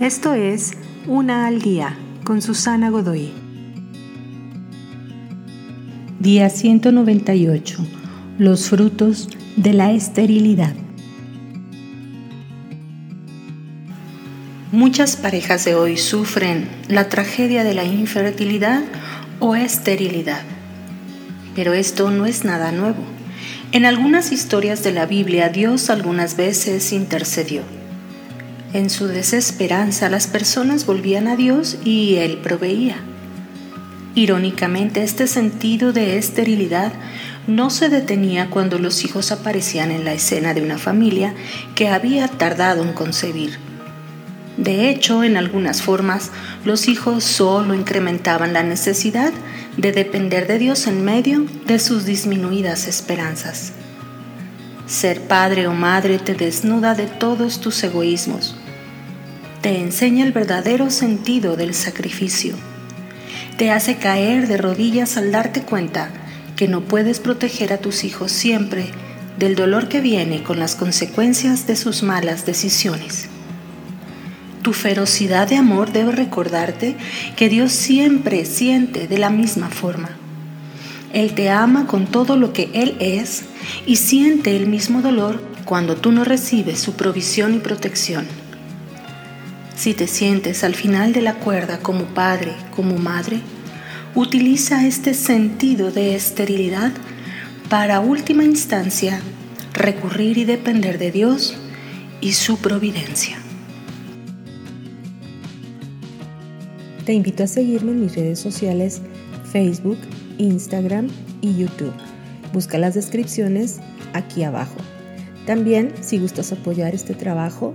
Esto es Una al Día con Susana Godoy. Día 198. Los frutos de la esterilidad. Muchas parejas de hoy sufren la tragedia de la infertilidad o esterilidad. Pero esto no es nada nuevo. En algunas historias de la Biblia Dios algunas veces intercedió. En su desesperanza las personas volvían a Dios y Él proveía. Irónicamente, este sentido de esterilidad no se detenía cuando los hijos aparecían en la escena de una familia que había tardado en concebir. De hecho, en algunas formas, los hijos solo incrementaban la necesidad de depender de Dios en medio de sus disminuidas esperanzas. Ser padre o madre te desnuda de todos tus egoísmos. Te enseña el verdadero sentido del sacrificio. Te hace caer de rodillas al darte cuenta que no puedes proteger a tus hijos siempre del dolor que viene con las consecuencias de sus malas decisiones. Tu ferocidad de amor debe recordarte que Dios siempre siente de la misma forma. Él te ama con todo lo que Él es y siente el mismo dolor cuando tú no recibes su provisión y protección. Si te sientes al final de la cuerda como padre, como madre, utiliza este sentido de esterilidad para última instancia recurrir y depender de Dios y su providencia. Te invito a seguirme en mis redes sociales Facebook, Instagram y YouTube. Busca las descripciones aquí abajo. También, si gustas apoyar este trabajo,